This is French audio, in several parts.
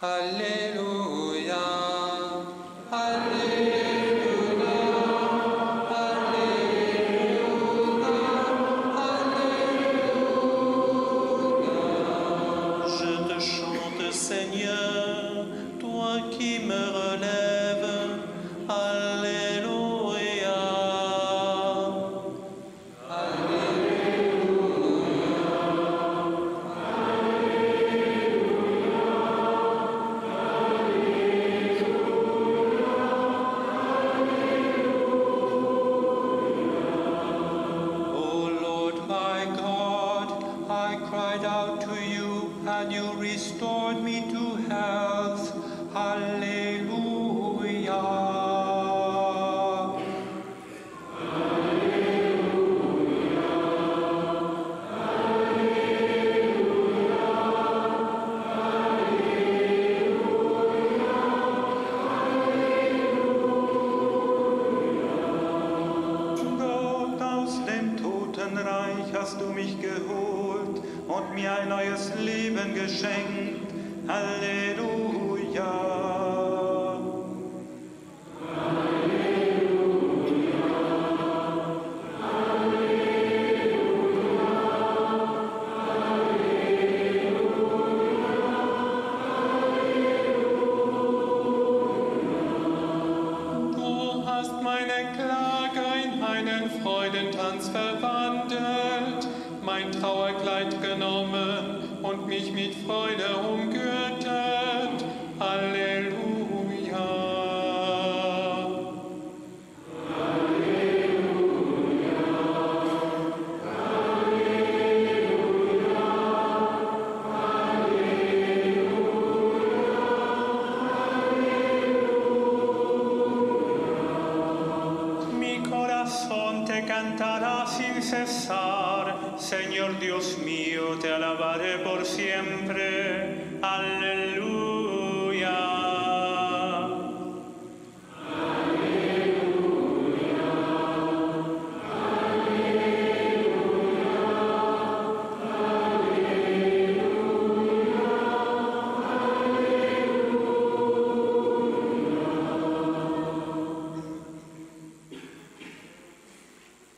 Hallelujah.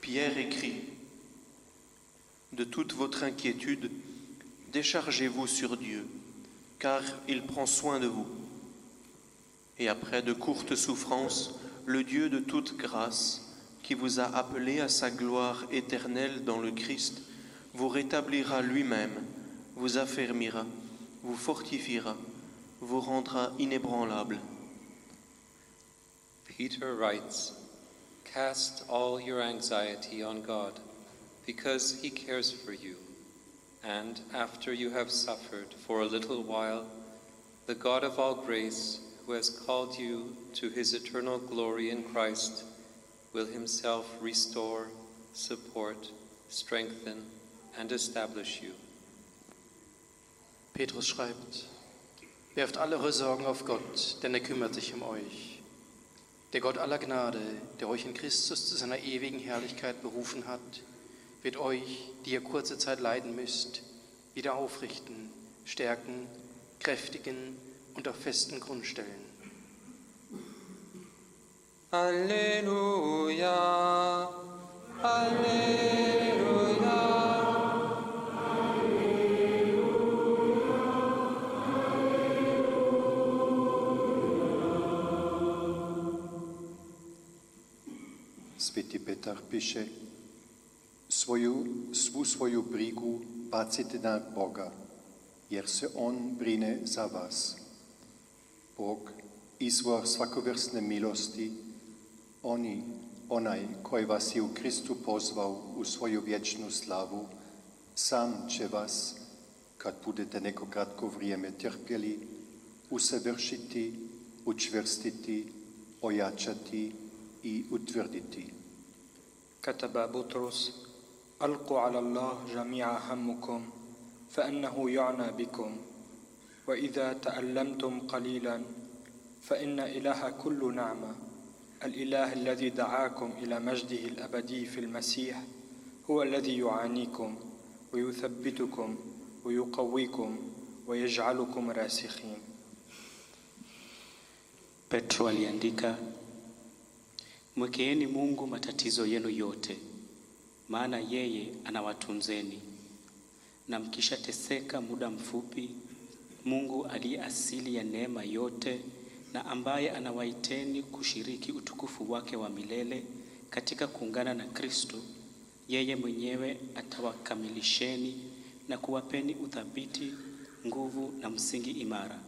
Pierre écrit De toute votre inquiétude, déchargez-vous sur Dieu, car il prend soin de vous. Et après de courtes souffrances, le Dieu de toute grâce, qui vous a appelé à sa gloire éternelle dans le Christ, vous rétablira lui-même, vous affermira, vous fortifiera, vous rendra inébranlable. Peter writes, Cast all your anxiety on God, because he cares for you. And after you have suffered for a little while, the God of all grace, who has called you to his eternal glory in Christ, will himself restore, support, strengthen, and establish you. Petrus schreibt, werft alle eure Sorgen auf Gott, denn er kümmert sich um euch. Der Gott aller Gnade, der euch in Christus zu seiner ewigen Herrlichkeit berufen hat, wird euch, die ihr kurze Zeit leiden müsst, wieder aufrichten, stärken, kräftigen und auf festen Grund stellen. Alléluia, Alléluia. Píše, svoju, svu svoju brigu bacite na Boga, jer se On brine za vas. Bog, izvor svakovrsne milosti, Oni, onaj koji vas je u Kristu pozvao u svoju vječnu slavu, sam će vas, kad budete neko kratko vrijeme trpjeli, usavršiti, učvrstiti, ojačati i utvrditi. كتب بطرس ألقوا على الله جميع همكم فإنه يعنى بكم. وإذا تألمتم قليلا فإن إله كل نعمة. الإله الذي دعاكم إلى مجده الأبدي في المسيح هو الذي يعانيكم ويثبتكم ويقويكم ويجعلكم راسخين. Petro aliandika, mwekeeni Mungu matatizo yenu yote, maana yeye anawatunzeni. Na mkishateseka muda mfupi, Mungu aliye asili ya neema yote na ambaye anawaiteni kushiriki utukufu wake wa milele katika kuungana na Kristo, yeye mwenyewe atawakamilisheni na kuwapeni uthabiti, nguvu na msingi imara.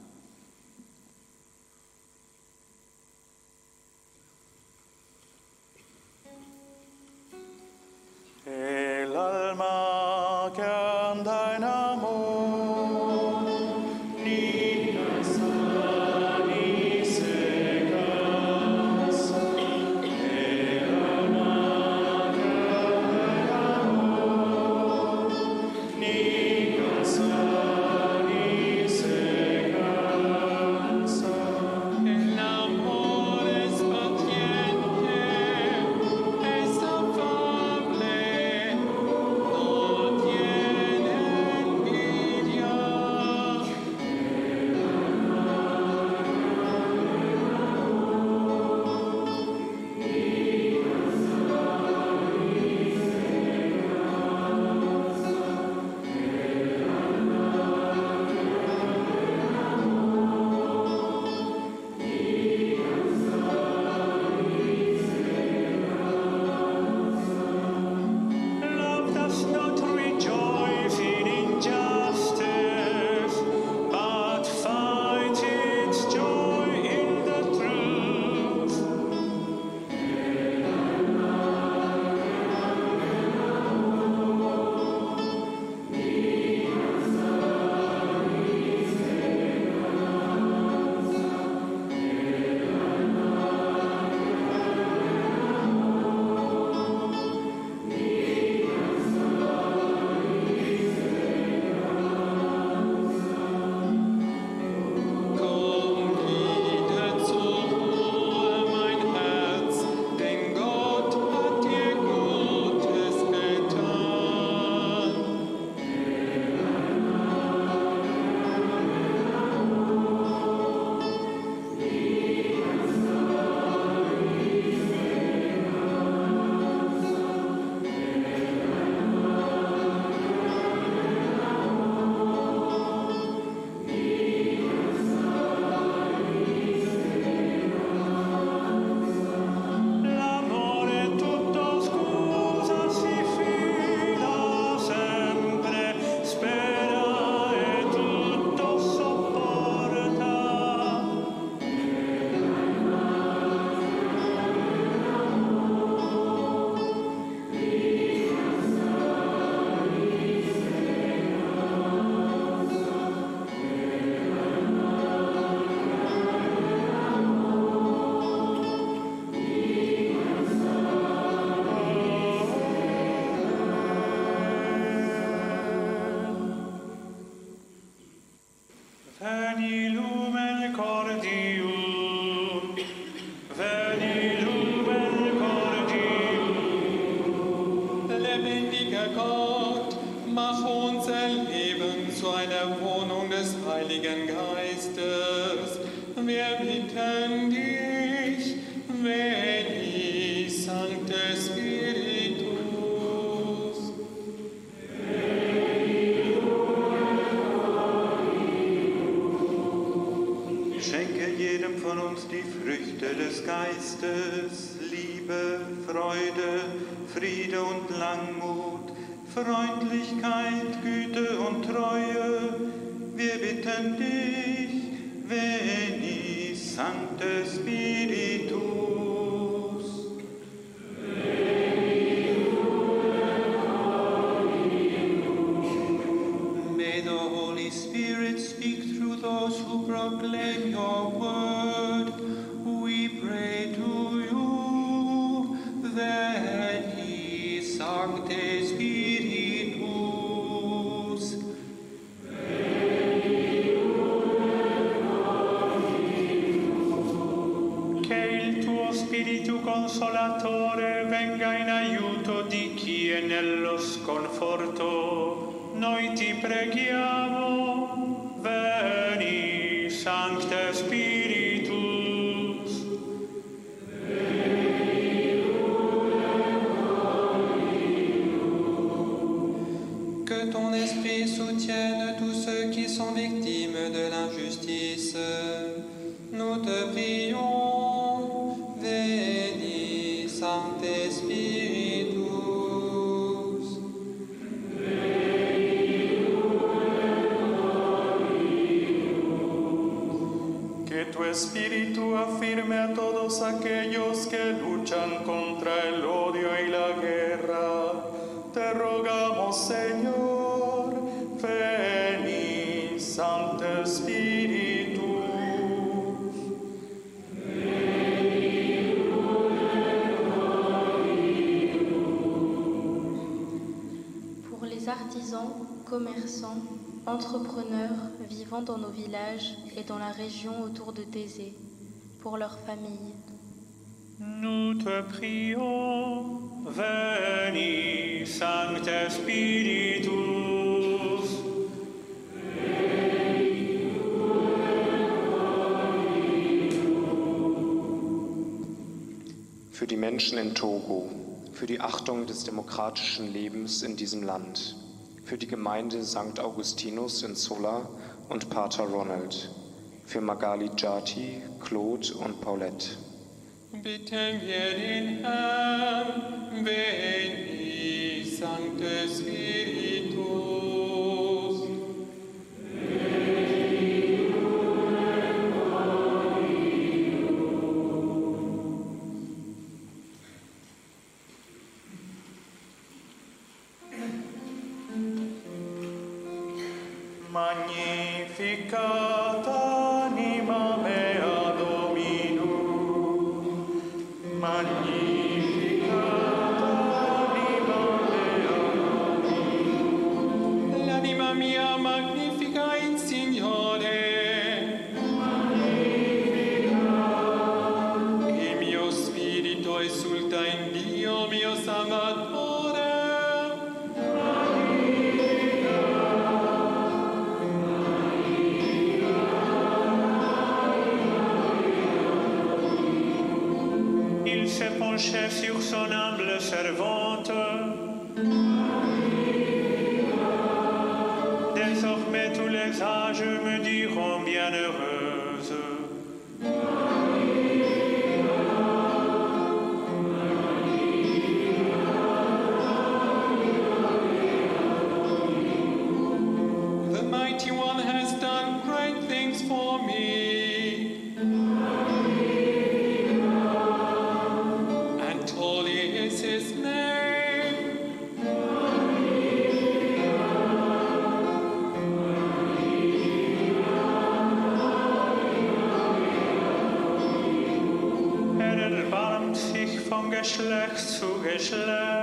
Friede und Langmut, Freundlichkeit, Güte und Treue. Wir bitten dich, veni, Sancte Spiritus. Espíritu afirme a todos aquellos que luchan contra el odio y la guerra. Te rogamos, Señor, veni, Sancte Spiritus. Pour les artisans, commerçants, entrepreneurs vivant dans nos villages et dans la région autour de Thésée, pour leurs familles. Nous te prions, veni, Sancte Spiritus. für die Menschen in Togo, für die Achtung des demokratischen Lebens in diesem Land, für die Gemeinde St. Augustinus in Zola und Pater Ronald, für Magali Jati, Claude und Paulette. Bitten wir den Herrn, veni, Sancte Spiritus. Geschlecht zu Geschlecht.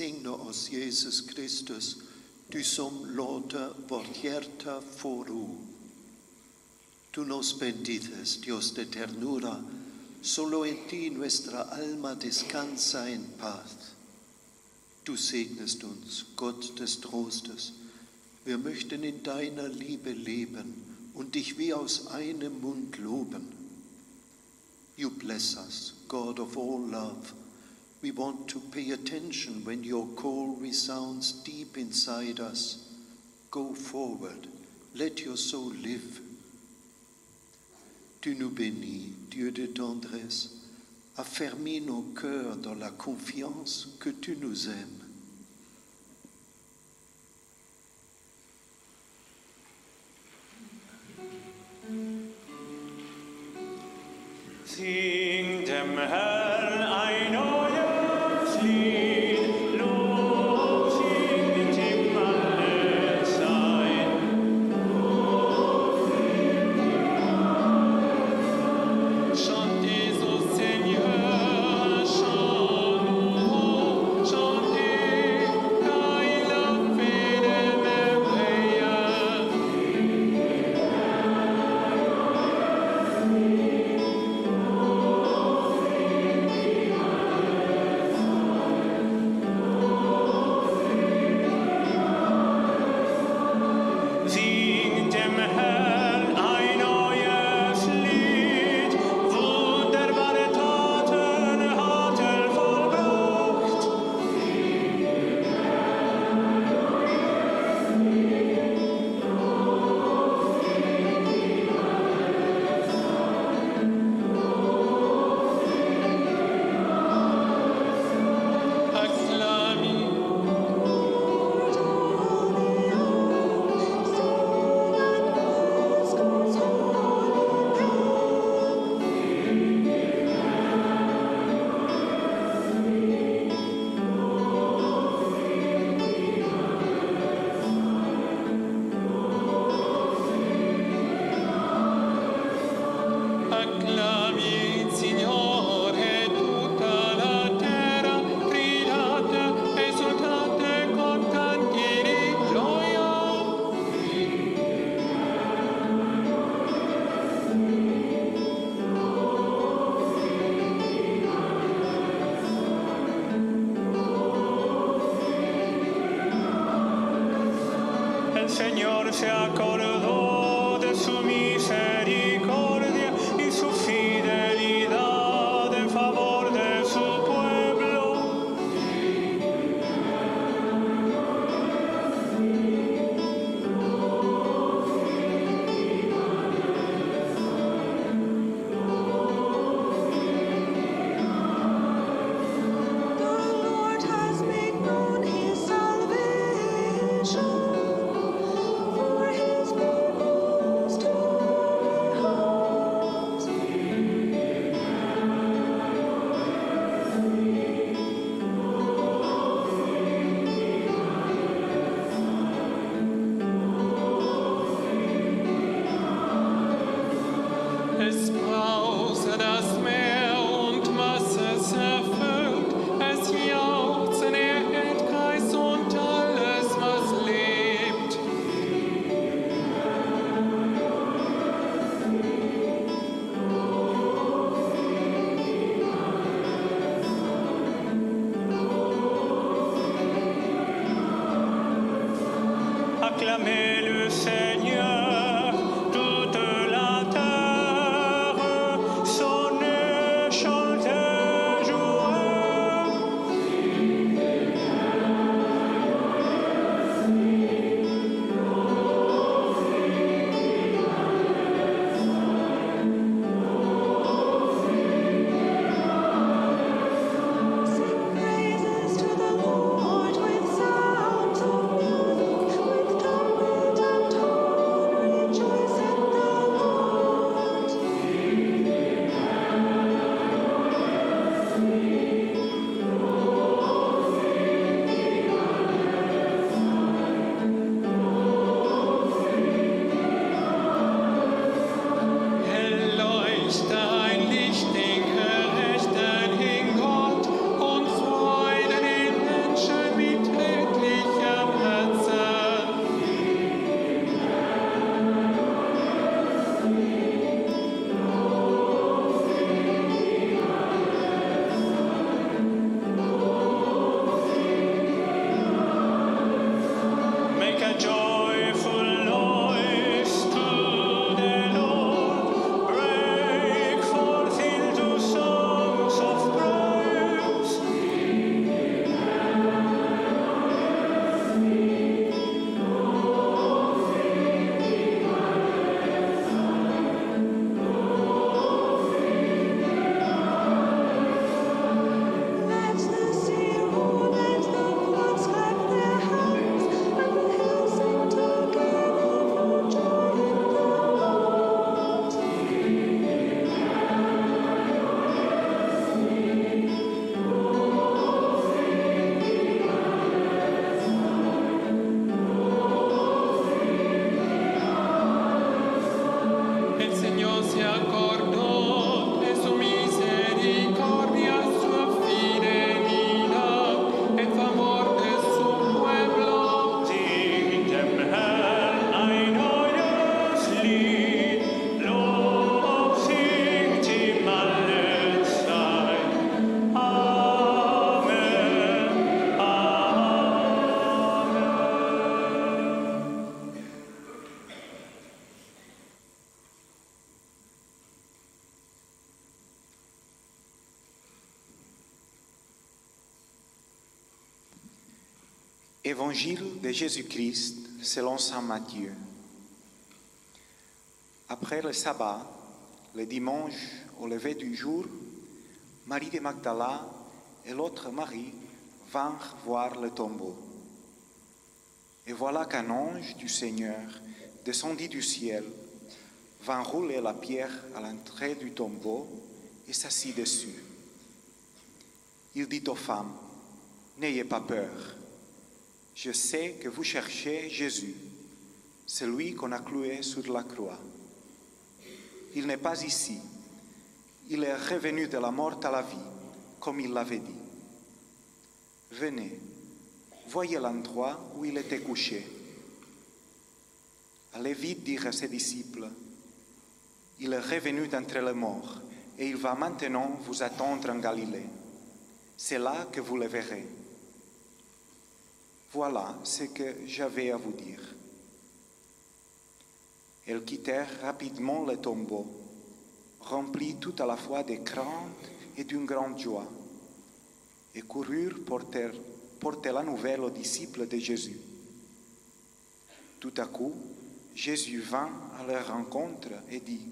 Oss Jesus Kristus, du som hjärta få ro. Tú nos bendices, Dios de ternura, solo en ti nuestra alma descansa en paz. Du segnest uns, Gott des Trostes. Wir möchten in deiner Liebe leben und dich wie aus einem Mund loben. You bless us, God of all love. We want to pay attention when your call resounds deep inside us. Go forward, let your soul live. Tu nous bénis, Dieu de tendresse, affermis nos cœurs dans la confiance que tu nous aimes. Évangile de Jésus-Christ selon Saint Matthieu. Après le sabbat, le dimanche au lever du jour, Marie de Magdala et l'autre Marie vinrent voir le tombeau. Et voilà qu'un ange du Seigneur descendit du ciel, vint rouler la pierre à l'entrée du tombeau et s'assit dessus. Il dit aux femmes, N'ayez pas peur. Je sais que vous cherchez Jésus, celui qu'on a cloué sur la croix. Il n'est pas ici. Il est revenu de la mort à la vie, comme il l'avait dit. Venez, voyez l'endroit où il était couché. Allez vite dire à ses disciples, il est revenu d'entre les morts et il va maintenant vous attendre en Galilée. C'est là que vous le verrez. Voilà ce que j'avais à vous dire. Elles quittèrent rapidement le tombeau, remplies tout à la fois de crainte et d'une grande joie, et coururent porter, porter la nouvelle aux disciples de Jésus. Tout à coup, Jésus vint à leur rencontre et dit,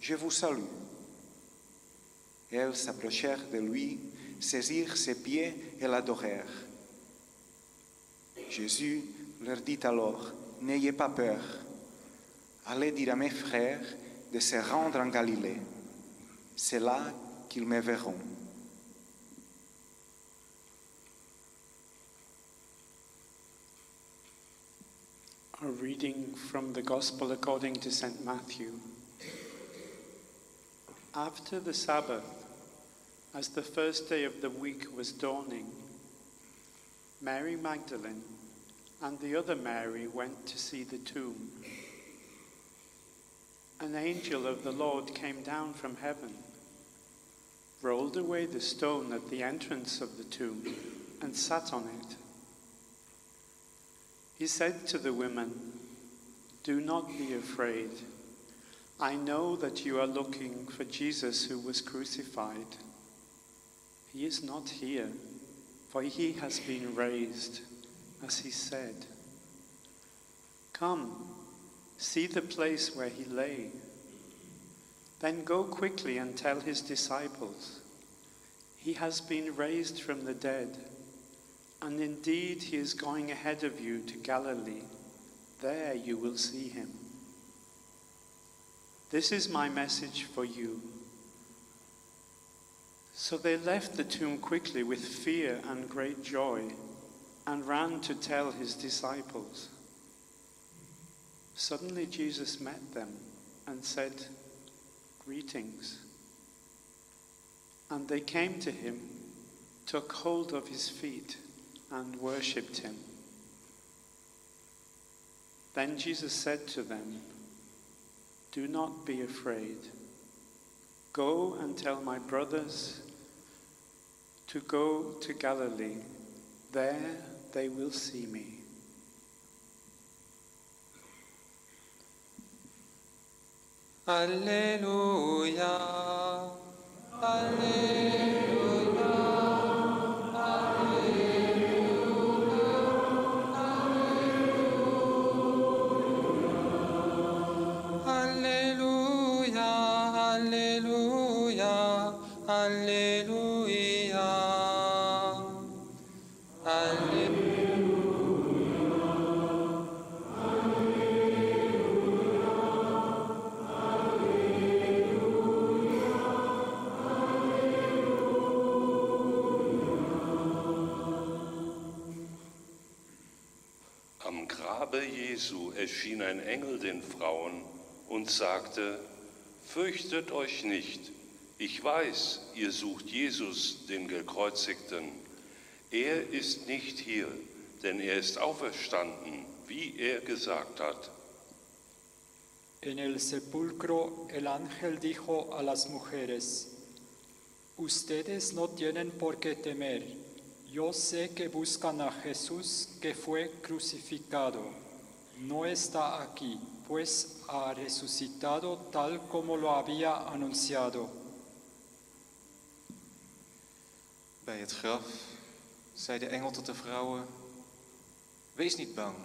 Je vous salue. Elles s'approchèrent de lui, saisirent ses pieds et l'adorèrent. Jésus leur dit alors, N'ayez pas peur, allez dire à mes frères de se rendre en Galilée. C'est là qu'ils me verront. A reading from the Gospel according to St. Matthew. After the Sabbath, as the first day of the week was dawning, Mary Magdalene and the other Mary went to see the tomb. An angel of the Lord came down from heaven, rolled away the stone at the entrance of the tomb, and sat on it. He said to the women, Do not be afraid. I know that you are looking for Jesus who was crucified. He is not here, for he has been raised, as he said. Come, see the place where he lay. Then go quickly and tell his disciples, He has been raised from the dead, and indeed he is going ahead of you to Galilee. There you will see him. This is my message for you. So they left the tomb quickly with fear and great joy and ran to tell his disciples. Suddenly Jesus met them and said, Greetings. And they came to him, took hold of his feet, and worshipped him. Then Jesus said to them, Do not be afraid. Go and tell my brothers to go to Galilee. There they will see me. Alleluia. Alleluia. Und sagte, Fürchtet euch nicht. Ich weiß, ihr sucht Jesus, den Gekreuzigten. Er ist nicht hier, denn er ist auferstanden, wie er gesagt hat. En el sepulcro el ángel dijo a las mujeres, Ustedes no tienen por qué temer. Yo sé que buscan a Jesús que fue crucificado. No está aquí, pues ha resucitado tal como lo había anunciado. Bij het graf zei de engel tot de vrouwen: Wees niet bang.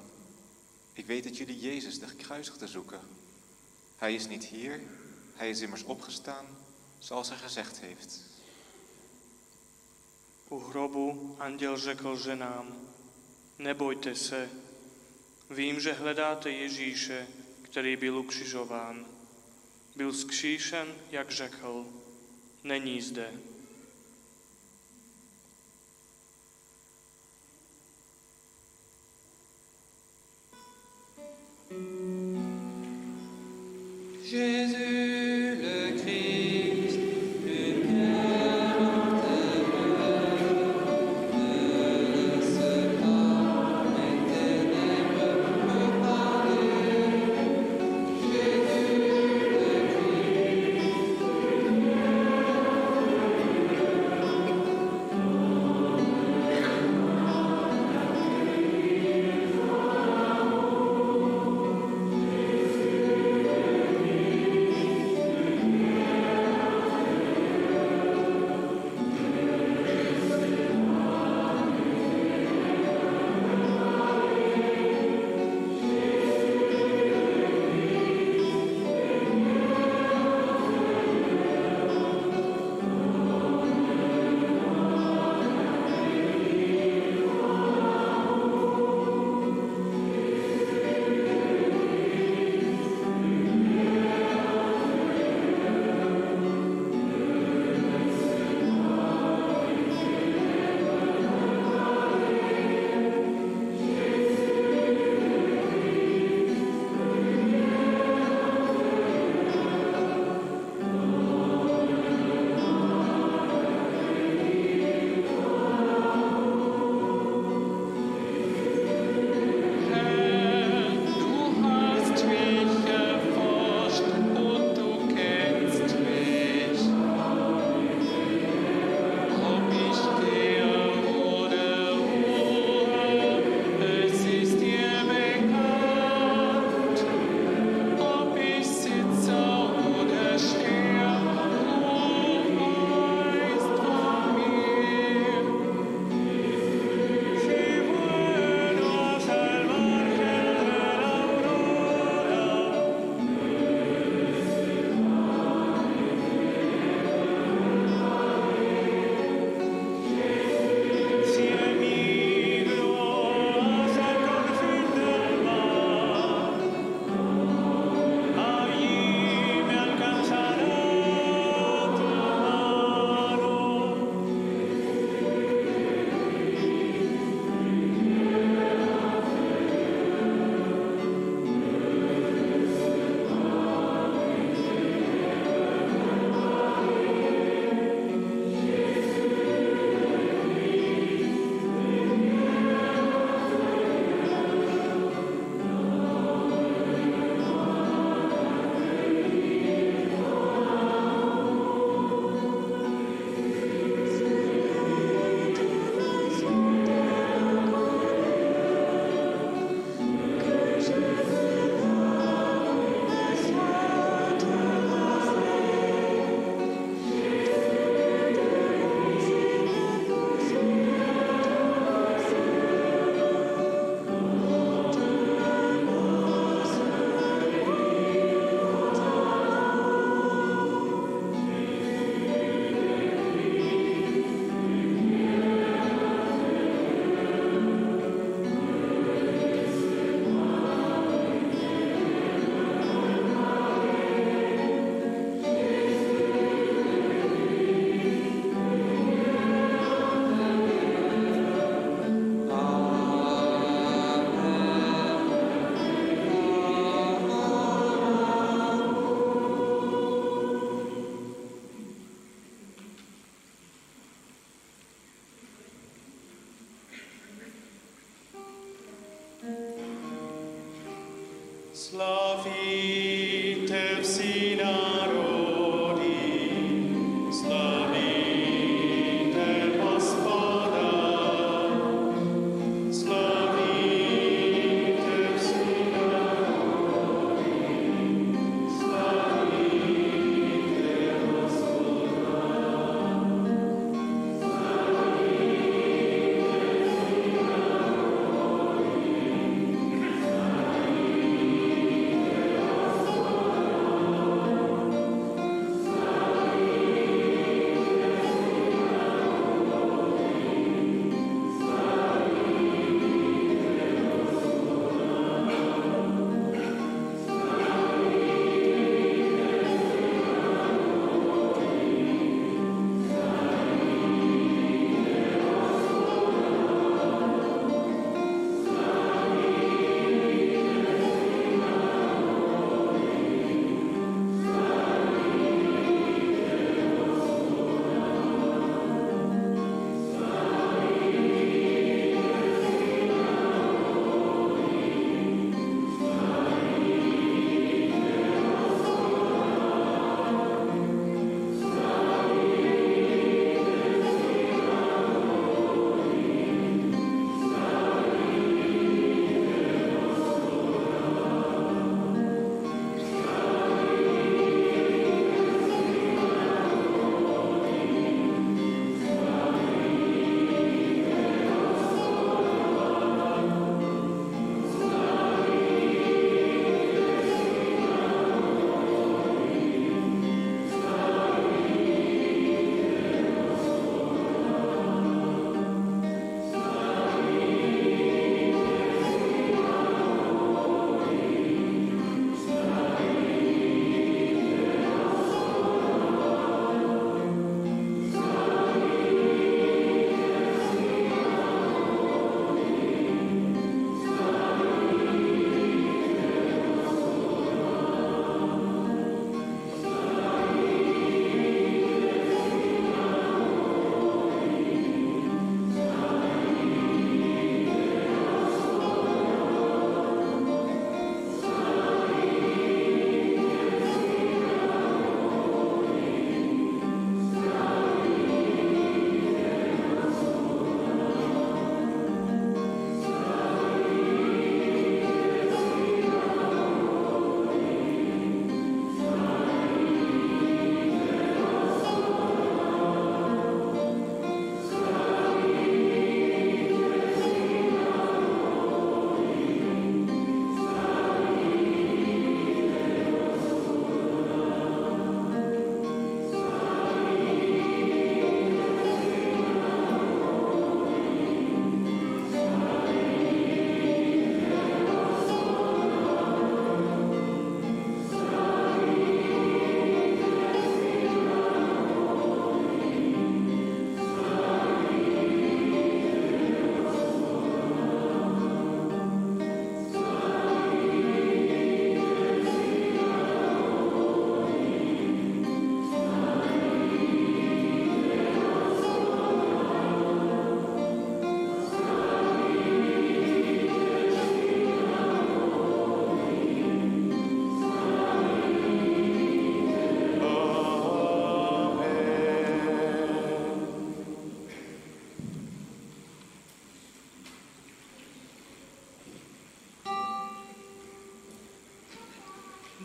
Ik weet dat jullie Jezus, de gekruisigde, zoeken. Hij is niet hier, hij is immers opgestaan, zoals hij gezegd heeft. U hrobu anděl řekl ženám, nebojte se, vím, že hledáte Ježíše, který byl ukřižován. Byl skříšen, jak řekl, není zde. Jésus le Christ,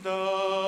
だ。